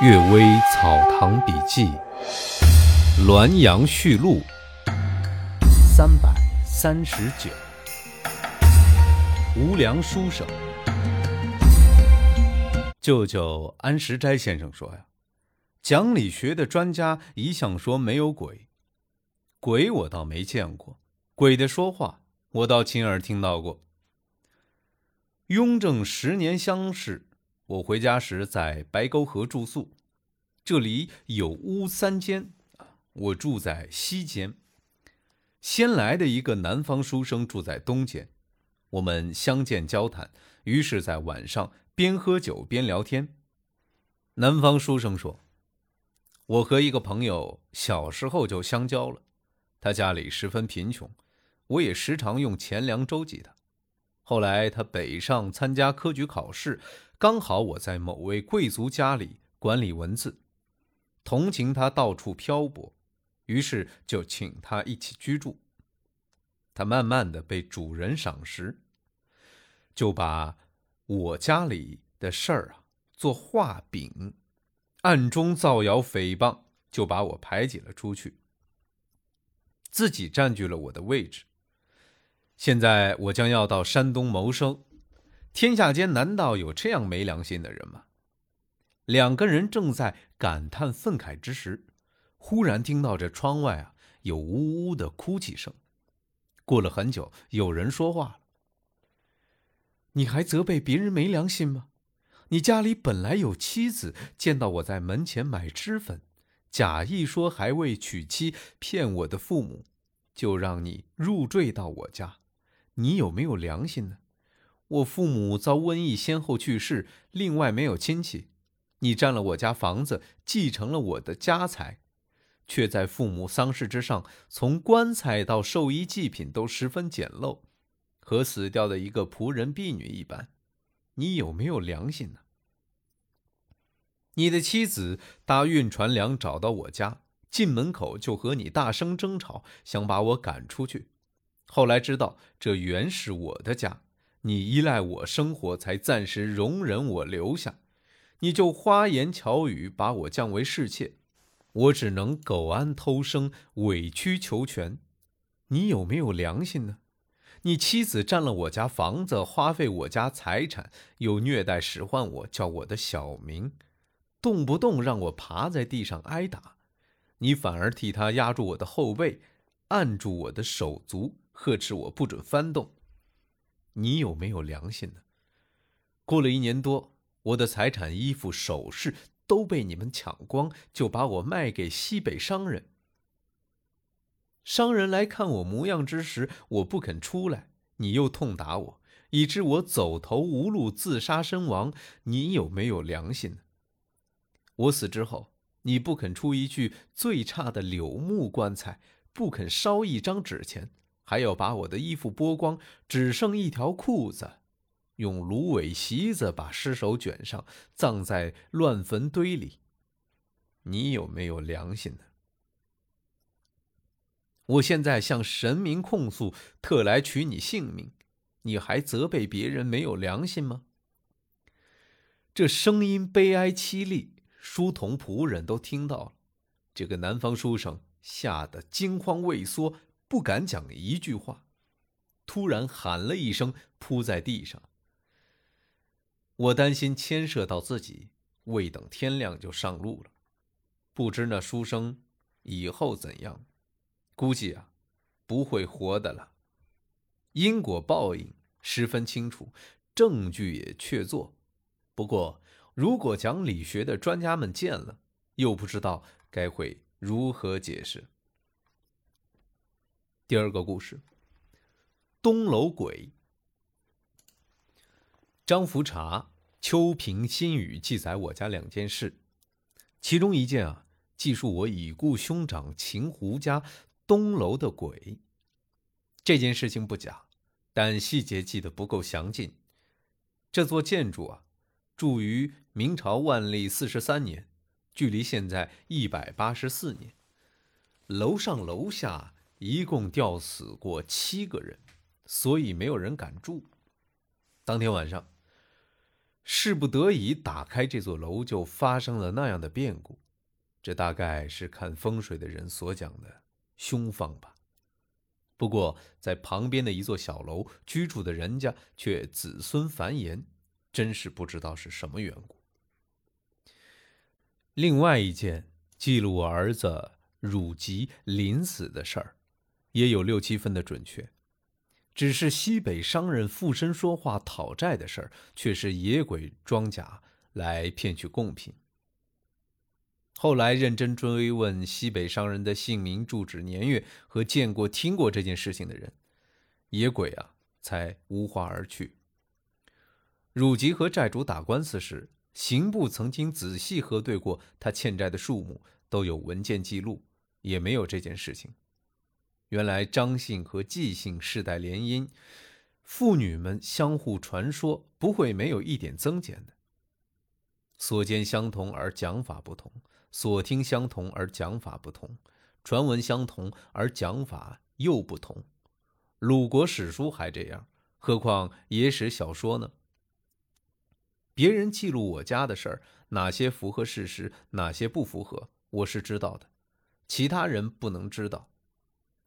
《岳微草堂笔记》《滦阳序录》三百三十九，无良书生。舅舅安石斋先生说呀，讲理学的专家一向说没有鬼，鬼我倒没见过，鬼的说话我倒亲耳听到过。雍正十年乡试。我回家时在白沟河住宿，这里有屋三间，我住在西间。先来的一个南方书生住在东间，我们相见交谈，于是，在晚上边喝酒边聊天。南方书生说：“我和一个朋友小时候就相交了，他家里十分贫穷，我也时常用钱粮周济他。后来他北上参加科举考试。”刚好我在某位贵族家里管理文字，同情他到处漂泊，于是就请他一起居住。他慢慢的被主人赏识，就把我家里的事儿啊做画饼，暗中造谣诽谤，就把我排挤了出去，自己占据了我的位置。现在我将要到山东谋生。天下间难道有这样没良心的人吗？两个人正在感叹愤慨之时，忽然听到这窗外啊有呜呜的哭泣声。过了很久，有人说话了：“你还责备别人没良心吗？你家里本来有妻子，见到我在门前买脂粉，假意说还未娶妻，骗我的父母，就让你入赘到我家，你有没有良心呢？”我父母遭瘟疫，先后去世，另外没有亲戚。你占了我家房子，继承了我的家财，却在父母丧事之上，从棺材到寿衣祭品都十分简陋，和死掉的一个仆人婢女一般。你有没有良心呢？你的妻子搭运船粮找到我家，进门口就和你大声争吵，想把我赶出去。后来知道这原是我的家。你依赖我生活，才暂时容忍我留下，你就花言巧语把我降为侍妾，我只能苟安偷生，委曲求全。你有没有良心呢？你妻子占了我家房子，花费我家财产，又虐待使唤我，叫我的小名，动不动让我爬在地上挨打，你反而替他压住我的后背，按住我的手足，呵斥我不准翻动。你有没有良心呢？过了一年多，我的财产、衣服、首饰都被你们抢光，就把我卖给西北商人。商人来看我模样之时，我不肯出来，你又痛打我，以致我走投无路，自杀身亡。你有没有良心呢？我死之后，你不肯出一具最差的柳木棺材，不肯烧一张纸钱。还要把我的衣服剥光，只剩一条裤子，用芦苇席子把尸首卷上，葬在乱坟堆里。你有没有良心呢？我现在向神明控诉，特来取你性命，你还责备别人没有良心吗？这声音悲哀凄厉，书童仆人都听到了。这个南方书生吓得惊慌畏缩。不敢讲一句话，突然喊了一声，扑在地上。我担心牵涉到自己，未等天亮就上路了。不知那书生以后怎样？估计啊，不会活的了。因果报应十分清楚，证据也确凿。不过，如果讲理学的专家们见了，又不知道该会如何解释。第二个故事，东楼鬼。张福茶《秋平新语》记载我家两件事，其中一件啊，记述我已故兄长秦胡家东楼的鬼。这件事情不假，但细节记得不够详尽。这座建筑啊，筑于明朝万历四十三年，距离现在一百八十四年。楼上楼下。一共吊死过七个人，所以没有人敢住。当天晚上，事不得已打开这座楼，就发生了那样的变故。这大概是看风水的人所讲的凶方吧。不过，在旁边的一座小楼居住的人家却子孙繁衍，真是不知道是什么缘故。另外一件记录我儿子汝吉临死的事儿，也有六七分的准确。只是西北商人附身说话讨债的事儿，却是野鬼装假来骗取贡品。后来认真追问西北商人的姓名、住址、年月和见过、听过这件事情的人，野鬼啊，才无话而去。汝吉和债主打官司时，刑部曾经仔细核对过他欠债的数目，都有文件记录，也没有这件事情。原来张姓和季姓世代联姻，妇女们相互传说，不会没有一点增减的。所见相同而讲法不同，所听相同而讲法不同，传闻相同而讲法又不同。鲁国史书还这样，何况野史小说呢？别人记录我家的事儿，哪些符合事实，哪些不符合，我是知道的，其他人不能知道。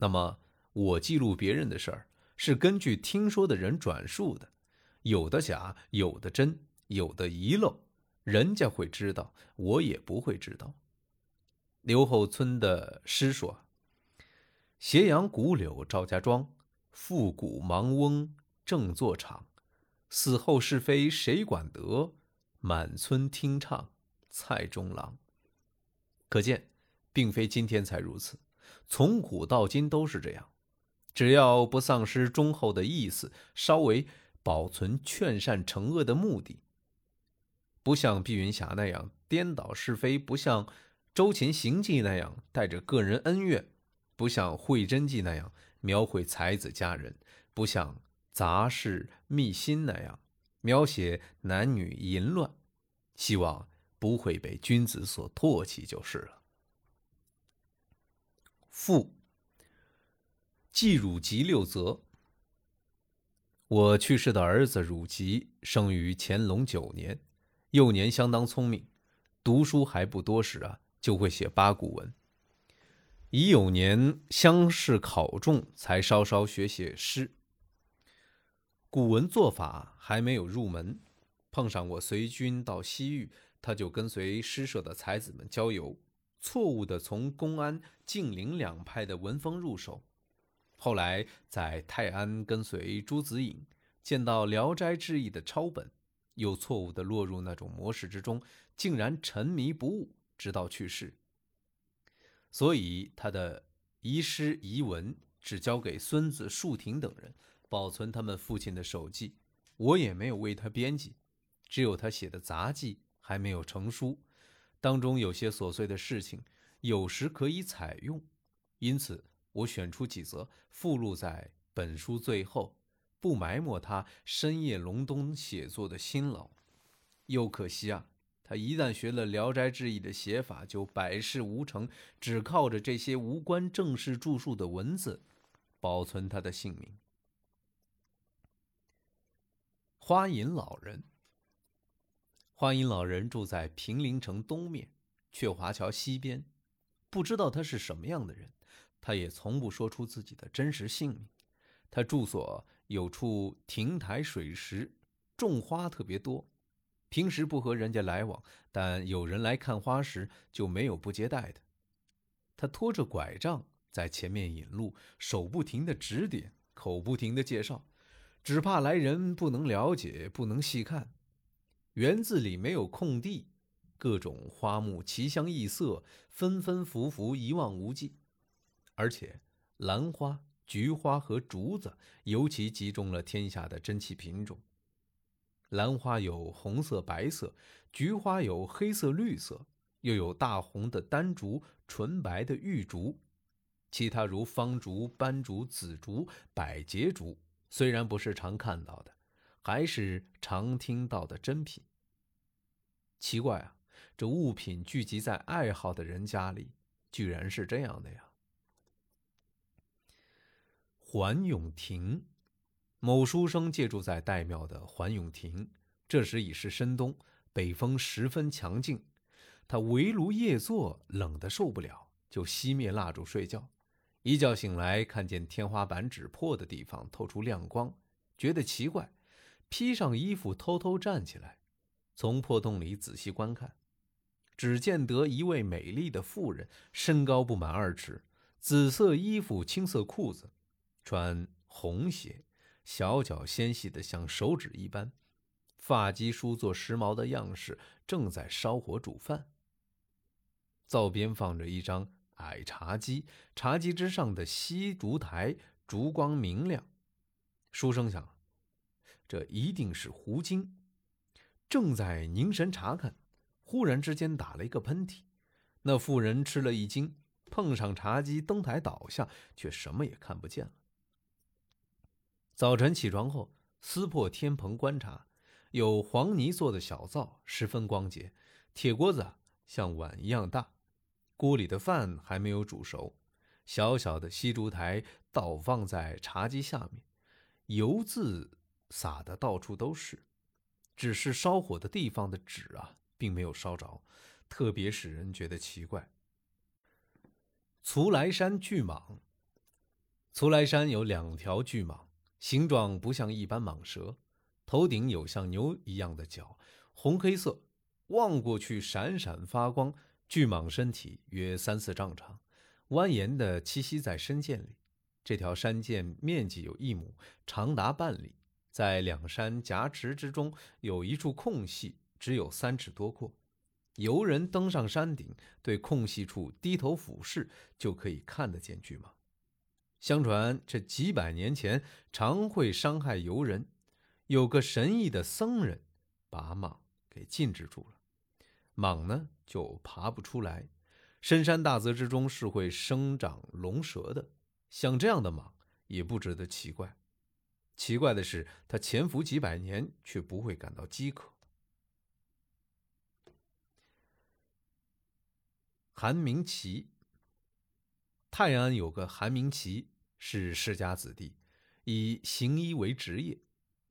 那么，我记录别人的事儿，是根据听说的人转述的，有的假，有的真，有的遗漏，人家会知道，我也不会知道。刘后村的诗说：“斜阳古柳赵家庄，复古盲翁正坐场，死后是非谁管得？满村听唱蔡中郎。”可见，并非今天才如此。从古到今都是这样，只要不丧失忠厚的意思，稍微保存劝善惩恶的目的，不像碧云霞那样颠倒是非，不像周秦行记那样带着个人恩怨，不像惠贞记那样描绘才子佳人，不像杂事秘辛那样描写男女淫乱，希望不会被君子所唾弃就是了。父季汝吉六则。我去世的儿子汝吉生于乾隆九年，幼年相当聪明，读书还不多时啊，就会写八股文。乙酉年乡试考中，才稍稍学写诗。古文做法还没有入门，碰上我随军到西域，他就跟随诗社的才子们郊游。错误的从公安、晋陵两派的文风入手，后来在泰安跟随朱子颖，见到《聊斋志异》的抄本，又错误的落入那种模式之中，竟然沉迷不悟，直到去世。所以他的遗诗遗文只交给孙子树庭等人保存他们父亲的手记，我也没有为他编辑，只有他写的杂记还没有成书。当中有些琐碎的事情，有时可以采用，因此我选出几则附录在本书最后，不埋没他深夜隆冬写作的辛劳。又可惜啊，他一旦学了《聊斋志异》的写法，就百事无成，只靠着这些无关正式著述的文字，保存他的性命。花隐老人。花阴老人住在平陵城东面，鹊华桥西边。不知道他是什么样的人，他也从不说出自己的真实姓名。他住所有处亭台水石，种花特别多。平时不和人家来往，但有人来看花时，就没有不接待的。他拖着拐杖在前面引路，手不停的指点，口不停的介绍，只怕来人不能了解，不能细看。园子里没有空地，各种花木奇香异色，纷纷浮浮，一望无际。而且兰花、菊花和竹子尤其集中了天下的珍奇品种。兰花有红色、白色，菊花有黑色、绿色，又有大红的丹竹、纯白的玉竹。其他如方竹、斑竹、紫竹、百节竹，虽然不是常看到的，还是常听到的珍品。奇怪啊，这物品聚集在爱好的人家里，居然是这样的呀！环永亭，某书生借住在岱庙的环永亭，这时已是深冬，北风十分强劲。他围炉夜坐，冷得受不了，就熄灭蜡烛睡觉。一觉醒来，看见天花板纸破的地方透出亮光，觉得奇怪，披上衣服偷偷站起来，从破洞里仔细观看，只见得一位美丽的妇人，身高不满二尺，紫色衣服，青色裤子，穿红鞋，小脚纤细的像手指一般，发髻梳作时髦的样式，正在烧火煮饭。灶边放着一张矮茶几，茶几之上的锡烛台烛光明亮。书生想，这一定是胡金。正在凝神查看，忽然之间打了一个喷嚏。那妇人吃了一惊，碰上茶几，登台倒下，却什么也看不见了。早晨起床后，撕破天棚观察，有黄泥做的小灶，十分光洁，铁锅子像碗一样大。锅里的饭还没有煮熟，小小的锡烛台倒放在茶几下面，油渍撒的到处都是，只是烧火的地方的纸啊，并没有烧着，特别使人觉得奇怪。徂来山巨蟒，徂来山有两条巨蟒，形状不像一般蟒蛇，头顶有像牛一样的角，红黑色，望过去闪闪发光。巨蟒身体约三四丈长，蜿蜒地栖息在山涧里。这条山涧面积有一亩，长达半里。在两山夹池之中有一处空隙，只有三尺多阔。游人登上山顶，对空隙处低头俯视，就可以看得见巨蟒。相传这几百年前常会伤害游人，有个神异的僧人把蟒给禁制住了。蟒呢就爬不出来，深山大泽之中是会生长龙蛇的。像这样的蟒也不值得奇怪，奇怪的是他潜伏几百年却不会感到饥渴。韩明奇，泰安有个韩明奇是世家子弟，以行医为职业。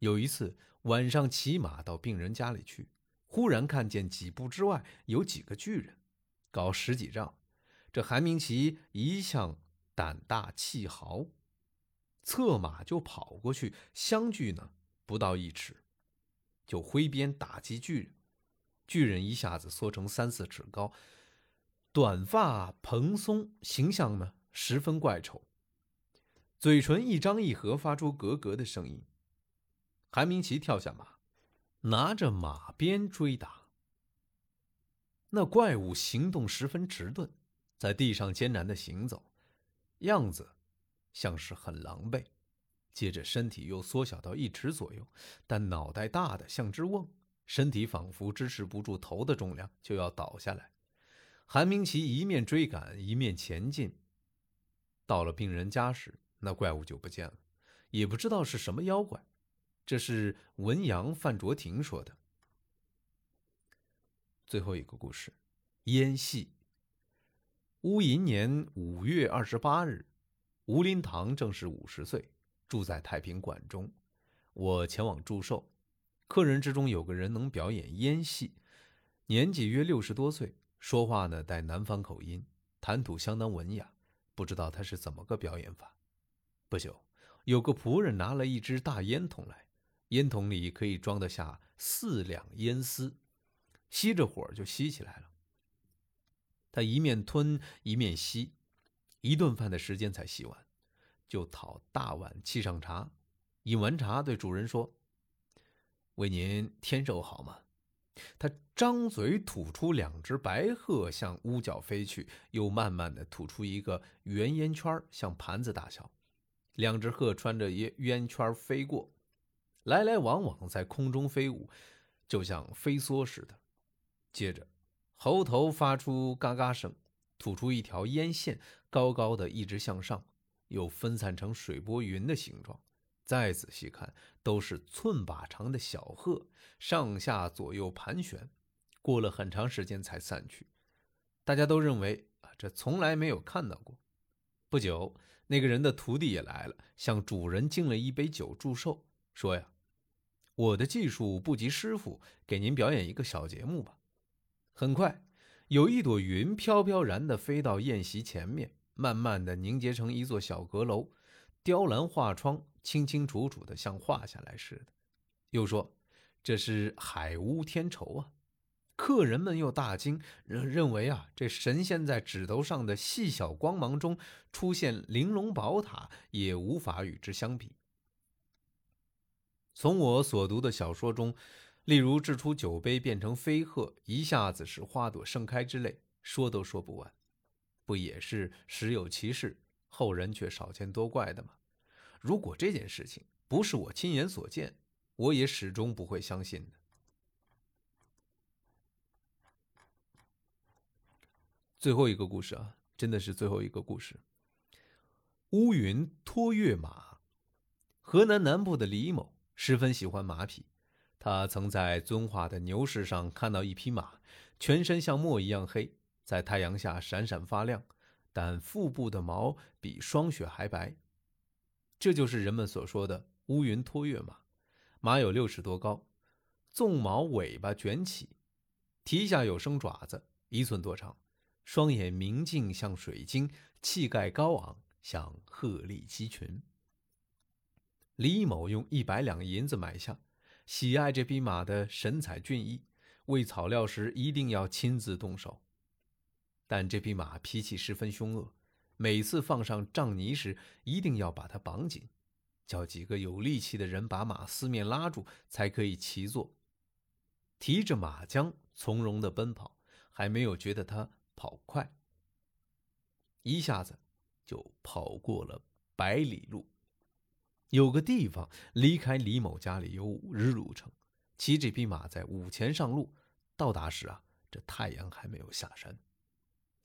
有一次晚上骑马到病人家里去。忽然看见几步之外有几个巨人，高十几丈。这韩明奇一向胆大气豪，策马就跑过去，相距呢不到一尺，就挥鞭打击巨人。巨人一下子缩成三四尺高，短发蓬松，形象呢十分怪丑，嘴唇一张一合，发出咯咯的声音。韩明奇跳下马。拿着马鞭追打，那怪物行动十分迟钝，在地上艰难的行走，样子像是很狼狈。接着身体又缩小到一尺左右，但脑袋大的像只瓮，身体仿佛支持不住头的重量，就要倒下来。韩明奇一面追赶，一面前进。到了病人家时，那怪物就不见了，也不知道是什么妖怪。这是文阳范卓廷说的。最后一个故事，烟戏。乌寅年五月二十八日，吴林堂正是五十岁，住在太平馆中。我前往祝寿，客人之中有个人能表演烟戏，年纪约六十多岁，说话呢带南方口音，谈吐相当文雅。不知道他是怎么个表演法。不久，有个仆人拿了一只大烟筒来。烟筒里可以装得下四两烟丝，吸着火就吸起来了。他一面吞一面吸，一顿饭的时间才洗完，就讨大碗沏上茶。饮完茶，对主人说：“为您添寿好吗？”他张嘴吐出两只白鹤，向屋角飞去，又慢慢的吐出一个圆烟圈，像盘子大小。两只鹤穿着烟烟圈飞过。来来往往在空中飞舞，就像飞梭似的。接着，猴头发出嘎嘎声，吐出一条烟线，高高的一直向上，又分散成水波云的形状。再仔细看，都是寸把长的小鹤，上下左右盘旋。过了很长时间才散去。大家都认为啊，这从来没有看到过。不久，那个人的徒弟也来了，向主人敬了一杯酒祝寿，说呀。我的技术不及师傅，给您表演一个小节目吧。很快，有一朵云飘飘然地飞到宴席前面，慢慢地凝结成一座小阁楼，雕栏画窗，清清楚楚的像画下来似的。又说这是海屋天绸啊。客人们又大惊，认为啊，这神仙在指头上的细小光芒中出现玲珑宝塔，也无法与之相比。从我所读的小说中，例如掷出酒杯变成飞鹤，一下子使花朵盛开之类，说都说不完，不也是实有其事，后人却少见多怪的吗？如果这件事情不是我亲眼所见，我也始终不会相信的。最后一个故事啊，真的是最后一个故事。乌云托月马，河南南部的李某。十分喜欢马匹，他曾在遵化的牛市上看到一匹马，全身像墨一样黑，在太阳下闪闪发亮，但腹部的毛比霜雪还白。这就是人们所说的乌云托月马。马有六尺多高，纵毛尾巴卷起，蹄下有生爪子，一寸多长，双眼明净像水晶，气概高昂像鹤立鸡群。李某用一百两银子买下，喜爱这匹马的神采俊逸，喂草料时一定要亲自动手。但这匹马脾气十分凶恶，每次放上障泥时，一定要把它绑紧，叫几个有力气的人把马四面拉住，才可以骑坐。提着马缰从容的奔跑，还没有觉得它跑快，一下子就跑过了百里路。有个地方离开李某家里有五日路程，骑这匹马在午前上路，到达时啊，这太阳还没有下山，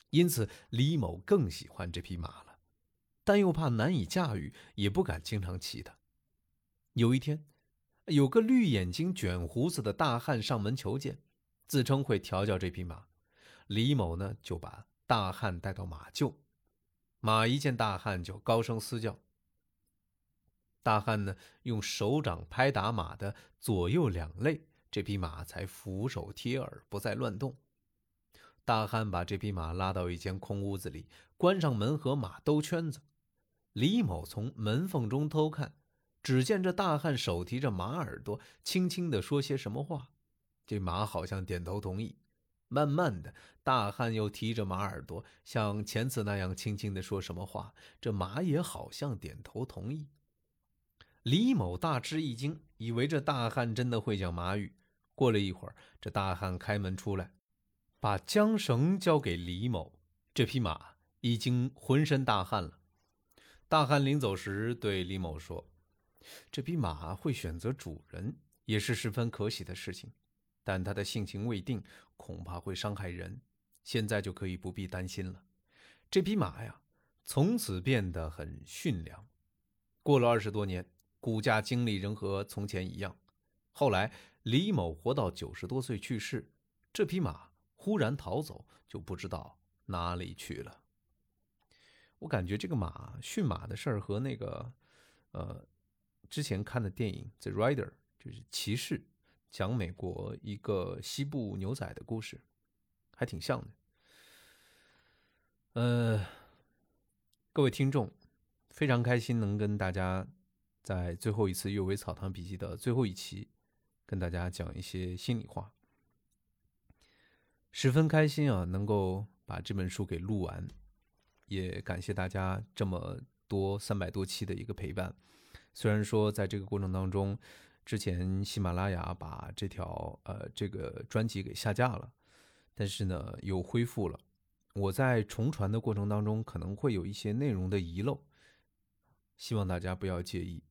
因此李某更喜欢这匹马了，但又怕难以驾驭，也不敢经常骑它。有一天，有个绿眼睛、卷胡子的大汉上门求见，自称会调教这匹马，李某呢就把大汉带到马厩，马一见大汉就高声嘶叫。大汉呢，用手掌拍打马的左右两肋，这匹马才俯首贴耳，不再乱动。大汉把这匹马拉到一间空屋子里，关上门和马兜圈子。李某从门缝中偷看，只见这大汉手提着马耳朵，轻轻地说些什么话。这马好像点头同意。慢慢的，大汉又提着马耳朵，像前次那样轻轻地说什么话，这马也好像点头同意。李某大吃一惊，以为这大汉真的会讲马语。过了一会儿，这大汉开门出来，把缰绳交给李某。这匹马已经浑身大汗了。大汉临走时对李某说：“这匹马会选择主人，也是十分可喜的事情。但它的性情未定，恐怕会伤害人。现在就可以不必担心了。这匹马呀，从此变得很驯良。过了二十多年。”骨架经历仍和从前一样。后来李某活到九十多岁去世，这匹马忽然逃走，就不知道哪里去了。我感觉这个马驯马的事儿和那个，呃，之前看的电影《The Rider》就是骑士，讲美国一个西部牛仔的故事，还挺像的。呃，各位听众，非常开心能跟大家。在最后一次《阅微草堂笔记》的最后一期，跟大家讲一些心里话，十分开心啊，能够把这本书给录完，也感谢大家这么多三百多期的一个陪伴。虽然说在这个过程当中，之前喜马拉雅把这条呃这个专辑给下架了，但是呢又恢复了。我在重传的过程当中，可能会有一些内容的遗漏，希望大家不要介意。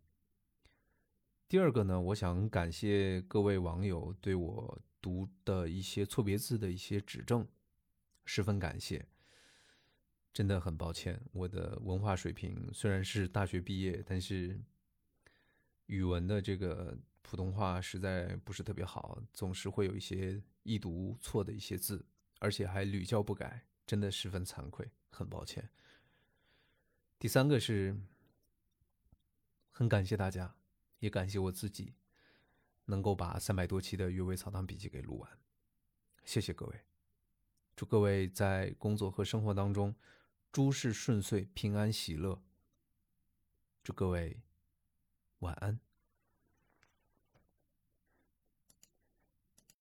第二个呢，我想感谢各位网友对我读的一些错别字的一些指正，十分感谢。真的很抱歉，我的文化水平虽然是大学毕业，但是语文的这个普通话实在不是特别好，总是会有一些易读错的一些字，而且还屡教不改，真的十分惭愧，很抱歉。第三个是很感谢大家。也感谢我自己，能够把三百多期的《阅微草堂笔记》给录完。谢谢各位，祝各位在工作和生活当中诸事顺遂、平安喜乐。祝各位晚安。